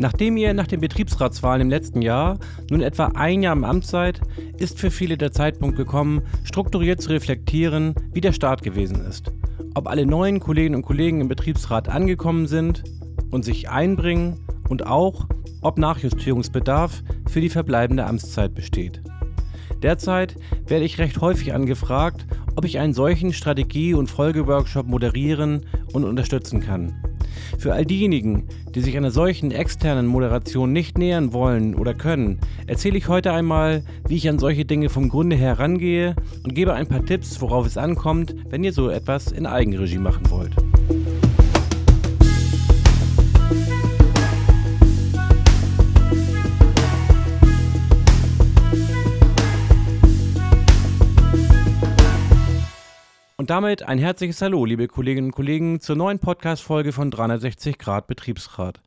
Nachdem ihr nach den Betriebsratswahlen im letzten Jahr nun etwa ein Jahr im Amt seid, ist für viele der Zeitpunkt gekommen, strukturiert zu reflektieren, wie der Start gewesen ist. Ob alle neuen Kolleginnen und Kollegen im Betriebsrat angekommen sind und sich einbringen und auch, ob Nachjustierungsbedarf für die verbleibende Amtszeit besteht. Derzeit werde ich recht häufig angefragt, ob ich einen solchen Strategie- und Folgeworkshop moderieren und unterstützen kann. Für all diejenigen, die sich einer solchen externen Moderation nicht nähern wollen oder können, erzähle ich heute einmal, wie ich an solche Dinge vom Grunde her rangehe und gebe ein paar Tipps, worauf es ankommt, wenn ihr so etwas in Eigenregie machen wollt. Damit ein herzliches Hallo, liebe Kolleginnen und Kollegen, zur neuen Podcast-Folge von 360 Grad Betriebsrat.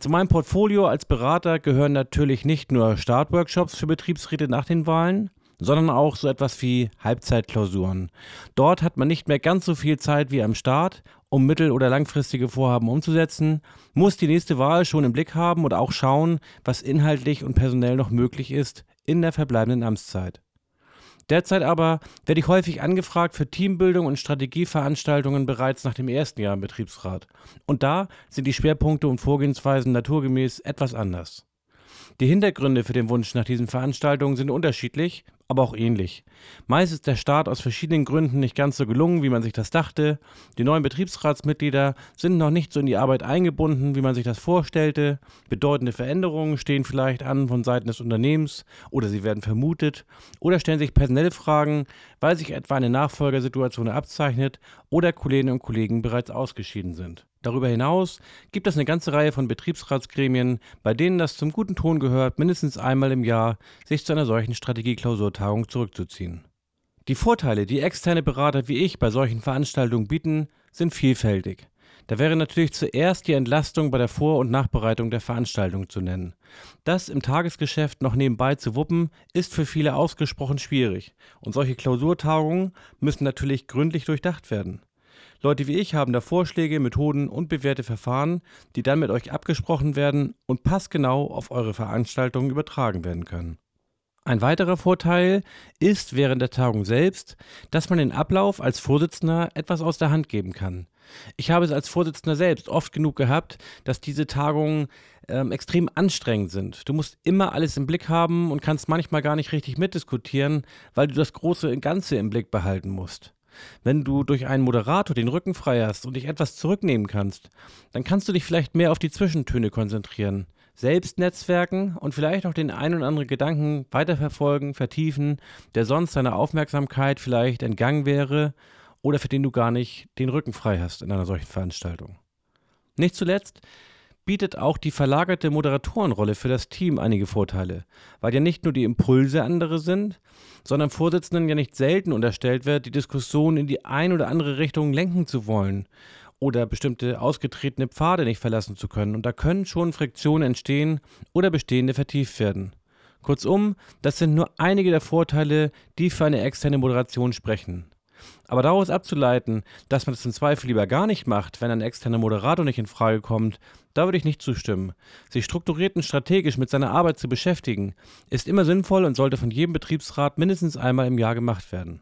Zu meinem Portfolio als Berater gehören natürlich nicht nur Startworkshops für Betriebsräte nach den Wahlen, sondern auch so etwas wie Halbzeitklausuren. Dort hat man nicht mehr ganz so viel Zeit wie am Start, um mittel- oder langfristige Vorhaben umzusetzen, muss die nächste Wahl schon im Blick haben und auch schauen, was inhaltlich und personell noch möglich ist in der verbleibenden Amtszeit. Derzeit aber werde ich häufig angefragt für Teambildung und Strategieveranstaltungen bereits nach dem ersten Jahr im Betriebsrat. Und da sind die Schwerpunkte und Vorgehensweisen naturgemäß etwas anders. Die Hintergründe für den Wunsch nach diesen Veranstaltungen sind unterschiedlich, aber auch ähnlich. Meist ist der Start aus verschiedenen Gründen nicht ganz so gelungen, wie man sich das dachte. Die neuen Betriebsratsmitglieder sind noch nicht so in die Arbeit eingebunden, wie man sich das vorstellte. Bedeutende Veränderungen stehen vielleicht an von Seiten des Unternehmens oder sie werden vermutet oder stellen sich personelle Fragen, weil sich etwa eine Nachfolgersituation abzeichnet oder Kolleginnen und Kollegen bereits ausgeschieden sind. Darüber hinaus gibt es eine ganze Reihe von Betriebsratsgremien, bei denen das zum guten Ton gehört, mindestens einmal im Jahr sich zu einer solchen Strategieklausurtagung zurückzuziehen. Die Vorteile, die externe Berater wie ich bei solchen Veranstaltungen bieten, sind vielfältig. Da wäre natürlich zuerst die Entlastung bei der Vor- und Nachbereitung der Veranstaltung zu nennen. Das im Tagesgeschäft noch nebenbei zu wuppen, ist für viele ausgesprochen schwierig. Und solche Klausurtagungen müssen natürlich gründlich durchdacht werden. Leute wie ich haben da Vorschläge, Methoden und bewährte Verfahren, die dann mit euch abgesprochen werden und passgenau auf eure Veranstaltungen übertragen werden können. Ein weiterer Vorteil ist während der Tagung selbst, dass man den Ablauf als Vorsitzender etwas aus der Hand geben kann. Ich habe es als Vorsitzender selbst oft genug gehabt, dass diese Tagungen ähm, extrem anstrengend sind. Du musst immer alles im Blick haben und kannst manchmal gar nicht richtig mitdiskutieren, weil du das große Ganze im Blick behalten musst. Wenn du durch einen Moderator den Rücken frei hast und dich etwas zurücknehmen kannst, dann kannst du dich vielleicht mehr auf die Zwischentöne konzentrieren, selbst netzwerken und vielleicht auch den ein oder anderen Gedanken weiterverfolgen, vertiefen, der sonst deiner Aufmerksamkeit vielleicht entgangen wäre oder für den du gar nicht den Rücken frei hast in einer solchen Veranstaltung. Nicht zuletzt bietet auch die verlagerte Moderatorenrolle für das Team einige Vorteile, weil ja nicht nur die Impulse andere sind, sondern Vorsitzenden ja nicht selten unterstellt wird, die Diskussion in die ein oder andere Richtung lenken zu wollen oder bestimmte ausgetretene Pfade nicht verlassen zu können. Und da können schon Friktionen entstehen oder bestehende vertieft werden. Kurzum, das sind nur einige der Vorteile, die für eine externe Moderation sprechen. Aber daraus abzuleiten, dass man das im Zweifel lieber gar nicht macht, wenn ein externer Moderator nicht in Frage kommt, da würde ich nicht zustimmen. Sich strukturiert und strategisch mit seiner Arbeit zu beschäftigen, ist immer sinnvoll und sollte von jedem Betriebsrat mindestens einmal im Jahr gemacht werden.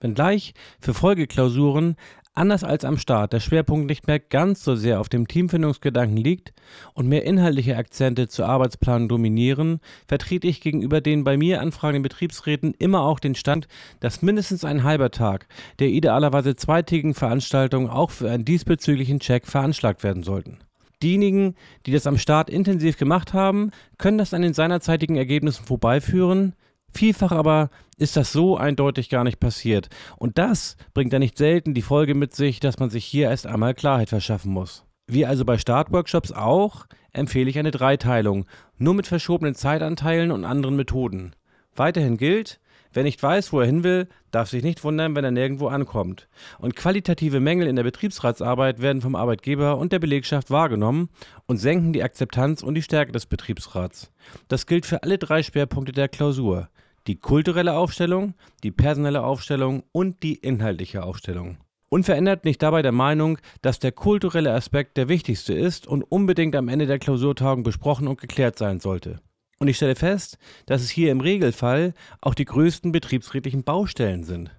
Wenngleich für Folgeklausuren anders als am Start der Schwerpunkt nicht mehr ganz so sehr auf dem Teamfindungsgedanken liegt und mehr inhaltliche Akzente zur Arbeitsplanung dominieren, vertrete ich gegenüber den bei mir anfragenden Betriebsräten immer auch den Stand, dass mindestens ein halber Tag der idealerweise zweitägigen Veranstaltung auch für einen diesbezüglichen Check veranschlagt werden sollten. Diejenigen, die das am Start intensiv gemacht haben, können das an den seinerzeitigen Ergebnissen vorbeiführen, Vielfach aber ist das so eindeutig gar nicht passiert. Und das bringt dann nicht selten die Folge mit sich, dass man sich hier erst einmal Klarheit verschaffen muss. Wie also bei Startworkshops auch, empfehle ich eine Dreiteilung, nur mit verschobenen Zeitanteilen und anderen Methoden. Weiterhin gilt, wer nicht weiß, wo er hin will, darf sich nicht wundern, wenn er nirgendwo ankommt. Und qualitative Mängel in der Betriebsratsarbeit werden vom Arbeitgeber und der Belegschaft wahrgenommen und senken die Akzeptanz und die Stärke des Betriebsrats. Das gilt für alle drei Schwerpunkte der Klausur die kulturelle Aufstellung, die personelle Aufstellung und die inhaltliche Aufstellung. Unverändert bin ich dabei der Meinung, dass der kulturelle Aspekt der wichtigste ist und unbedingt am Ende der Klausurtagung besprochen und geklärt sein sollte. Und ich stelle fest, dass es hier im Regelfall auch die größten betriebsrätlichen Baustellen sind.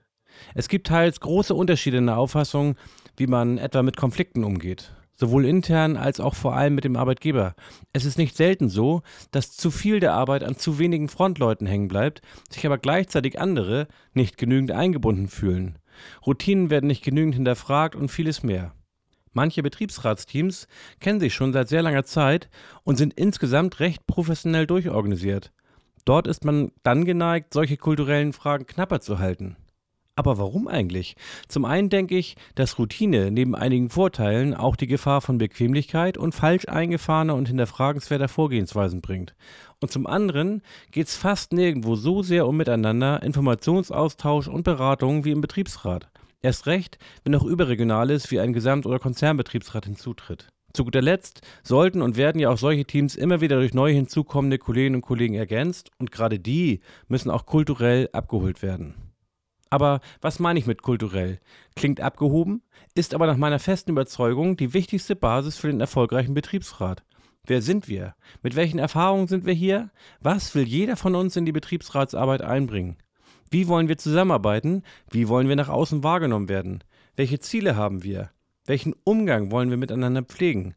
Es gibt teils große Unterschiede in der Auffassung, wie man etwa mit Konflikten umgeht sowohl intern als auch vor allem mit dem Arbeitgeber. Es ist nicht selten so, dass zu viel der Arbeit an zu wenigen Frontleuten hängen bleibt, sich aber gleichzeitig andere nicht genügend eingebunden fühlen. Routinen werden nicht genügend hinterfragt und vieles mehr. Manche Betriebsratsteams kennen sich schon seit sehr langer Zeit und sind insgesamt recht professionell durchorganisiert. Dort ist man dann geneigt, solche kulturellen Fragen knapper zu halten. Aber warum eigentlich? Zum einen denke ich, dass Routine neben einigen Vorteilen auch die Gefahr von Bequemlichkeit und falsch eingefahrener und hinterfragenswerter Vorgehensweisen bringt. Und zum anderen geht es fast nirgendwo so sehr um Miteinander, Informationsaustausch und Beratung wie im Betriebsrat. Erst recht, wenn auch überregionales wie ein Gesamt- oder Konzernbetriebsrat hinzutritt. Zu guter Letzt sollten und werden ja auch solche Teams immer wieder durch neu hinzukommende Kolleginnen und Kollegen ergänzt und gerade die müssen auch kulturell abgeholt werden. Aber was meine ich mit kulturell? Klingt abgehoben, ist aber nach meiner festen Überzeugung die wichtigste Basis für den erfolgreichen Betriebsrat. Wer sind wir? Mit welchen Erfahrungen sind wir hier? Was will jeder von uns in die Betriebsratsarbeit einbringen? Wie wollen wir zusammenarbeiten? Wie wollen wir nach außen wahrgenommen werden? Welche Ziele haben wir? Welchen Umgang wollen wir miteinander pflegen?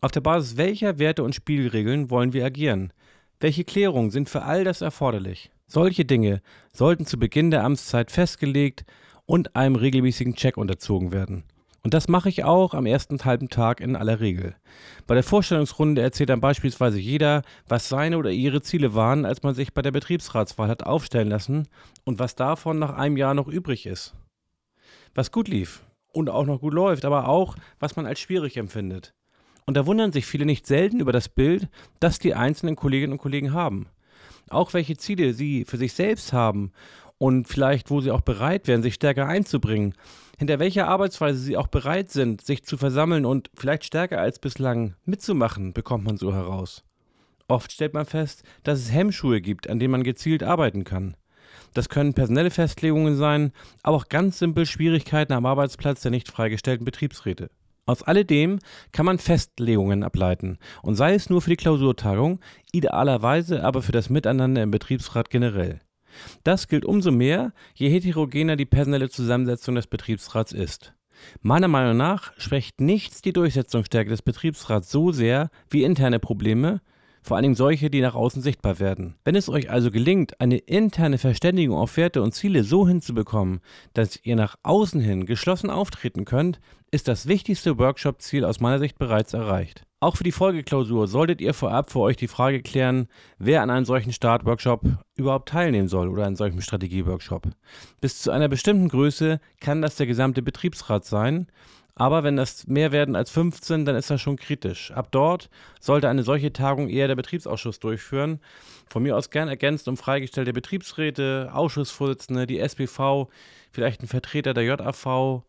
Auf der Basis welcher Werte und Spielregeln wollen wir agieren? Welche Klärungen sind für all das erforderlich? Solche Dinge sollten zu Beginn der Amtszeit festgelegt und einem regelmäßigen Check unterzogen werden. Und das mache ich auch am ersten halben Tag in aller Regel. Bei der Vorstellungsrunde erzählt dann beispielsweise jeder, was seine oder ihre Ziele waren, als man sich bei der Betriebsratswahl hat aufstellen lassen und was davon nach einem Jahr noch übrig ist. Was gut lief und auch noch gut läuft, aber auch, was man als schwierig empfindet. Und da wundern sich viele nicht selten über das Bild, das die einzelnen Kolleginnen und Kollegen haben auch welche Ziele sie für sich selbst haben und vielleicht, wo sie auch bereit wären, sich stärker einzubringen, hinter welcher Arbeitsweise sie auch bereit sind, sich zu versammeln und vielleicht stärker als bislang mitzumachen, bekommt man so heraus. Oft stellt man fest, dass es Hemmschuhe gibt, an denen man gezielt arbeiten kann. Das können personelle Festlegungen sein, aber auch ganz simpel Schwierigkeiten am Arbeitsplatz der nicht freigestellten Betriebsräte. Aus alledem kann man Festlegungen ableiten und sei es nur für die Klausurtagung, idealerweise aber für das Miteinander im Betriebsrat generell. Das gilt umso mehr, je heterogener die personelle Zusammensetzung des Betriebsrats ist. Meiner Meinung nach spricht nichts die Durchsetzungsstärke des Betriebsrats so sehr wie interne Probleme, vor allem solche, die nach außen sichtbar werden. Wenn es euch also gelingt, eine interne Verständigung auf Werte und Ziele so hinzubekommen, dass ihr nach außen hin geschlossen auftreten könnt, ist das wichtigste Workshop-Ziel aus meiner Sicht bereits erreicht. Auch für die Folgeklausur solltet ihr vorab für euch die Frage klären, wer an einem solchen Start-Workshop überhaupt teilnehmen soll oder an solchem Strategie-Workshop. Bis zu einer bestimmten Größe kann das der gesamte Betriebsrat sein aber wenn das mehr werden als 15, dann ist das schon kritisch. Ab dort sollte eine solche Tagung eher der Betriebsausschuss durchführen. Von mir aus gern ergänzt um freigestellte Betriebsräte, Ausschussvorsitzende, die SPV, vielleicht ein Vertreter der JAV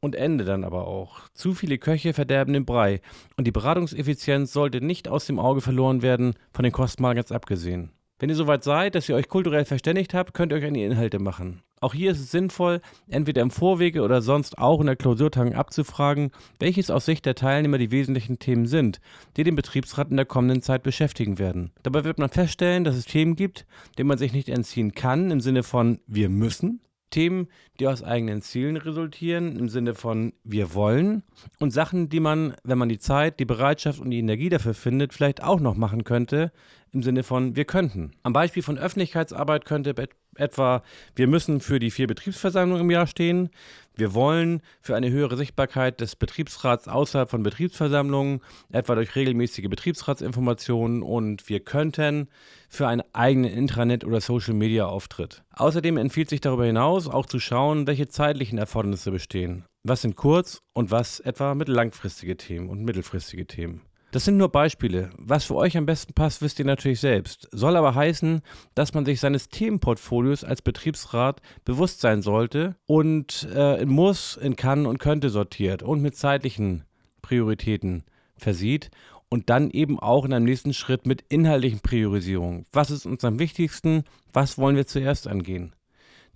und Ende dann aber auch. Zu viele Köche verderben den Brei und die Beratungseffizienz sollte nicht aus dem Auge verloren werden, von den Kosten abgesehen. Wenn ihr soweit seid, dass ihr euch kulturell verständigt habt, könnt ihr euch an die Inhalte machen. Auch hier ist es sinnvoll, entweder im Vorwege oder sonst auch in der Klausurtagung abzufragen, welches aus Sicht der Teilnehmer die wesentlichen Themen sind, die den Betriebsrat in der kommenden Zeit beschäftigen werden. Dabei wird man feststellen, dass es Themen gibt, denen man sich nicht entziehen kann, im Sinne von wir müssen, Themen, die aus eigenen Zielen resultieren, im Sinne von wir wollen und Sachen, die man, wenn man die Zeit, die Bereitschaft und die Energie dafür findet, vielleicht auch noch machen könnte, im Sinne von wir könnten. Am Beispiel von Öffentlichkeitsarbeit könnte etwa wir müssen für die vier Betriebsversammlungen im Jahr stehen, wir wollen für eine höhere Sichtbarkeit des Betriebsrats außerhalb von Betriebsversammlungen, etwa durch regelmäßige Betriebsratsinformationen und wir könnten für einen eigenen Intranet- oder Social-Media-Auftritt. Außerdem empfiehlt sich darüber hinaus auch zu schauen, welche zeitlichen Erfordernisse bestehen. Was sind kurz- und was etwa mittellangfristige Themen und mittelfristige Themen. Das sind nur Beispiele. Was für euch am besten passt, wisst ihr natürlich selbst. Soll aber heißen, dass man sich seines Themenportfolios als Betriebsrat bewusst sein sollte und äh, in muss, in kann und könnte sortiert und mit zeitlichen Prioritäten versieht und dann eben auch in einem nächsten Schritt mit inhaltlichen Priorisierungen. Was ist uns am wichtigsten? Was wollen wir zuerst angehen?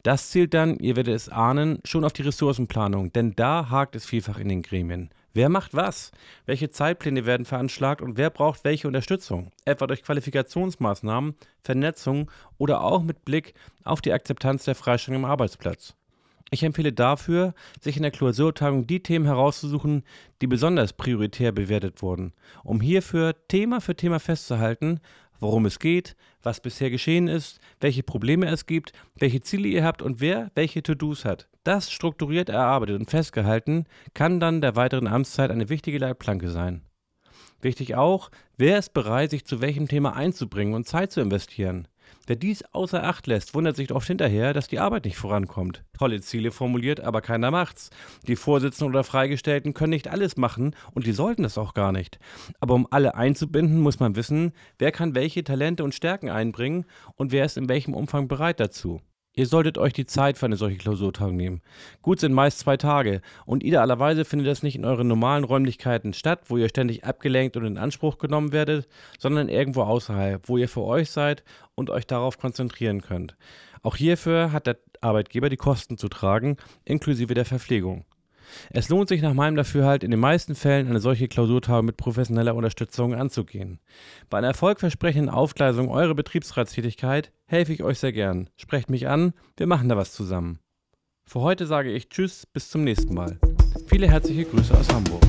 Das zielt dann, ihr werdet es ahnen, schon auf die Ressourcenplanung, denn da hakt es vielfach in den Gremien. Wer macht was? Welche Zeitpläne werden veranschlagt und wer braucht welche Unterstützung? Etwa durch Qualifikationsmaßnahmen, Vernetzung oder auch mit Blick auf die Akzeptanz der Freistellung im Arbeitsplatz. Ich empfehle dafür, sich in der Klausurtagung die Themen herauszusuchen, die besonders prioritär bewertet wurden, um hierfür Thema für Thema festzuhalten, worum es geht, was bisher geschehen ist, welche Probleme es gibt, welche Ziele ihr habt und wer welche To-Dos hat. Das strukturiert erarbeitet und festgehalten kann dann der weiteren Amtszeit eine wichtige Leitplanke sein. Wichtig auch, wer ist bereit, sich zu welchem Thema einzubringen und Zeit zu investieren. Wer dies außer Acht lässt, wundert sich oft hinterher, dass die Arbeit nicht vorankommt. Tolle Ziele formuliert, aber keiner macht's. Die Vorsitzenden oder Freigestellten können nicht alles machen und die sollten es auch gar nicht. Aber um alle einzubinden, muss man wissen, wer kann welche Talente und Stärken einbringen und wer ist in welchem Umfang bereit dazu. Ihr solltet euch die Zeit für eine solche Klausurtagung nehmen. Gut sind meist zwei Tage und idealerweise findet das nicht in euren normalen Räumlichkeiten statt, wo ihr ständig abgelenkt und in Anspruch genommen werdet, sondern irgendwo außerhalb, wo ihr für euch seid und euch darauf konzentrieren könnt. Auch hierfür hat der Arbeitgeber die Kosten zu tragen, inklusive der Verpflegung. Es lohnt sich nach meinem Dafürhalt in den meisten Fällen eine solche Klausurtagung mit professioneller Unterstützung anzugehen. Bei einer erfolgversprechenden Aufgleisung eurer Betriebsratstätigkeit helfe ich euch sehr gern. Sprecht mich an, wir machen da was zusammen. Für heute sage ich Tschüss, bis zum nächsten Mal. Viele herzliche Grüße aus Hamburg.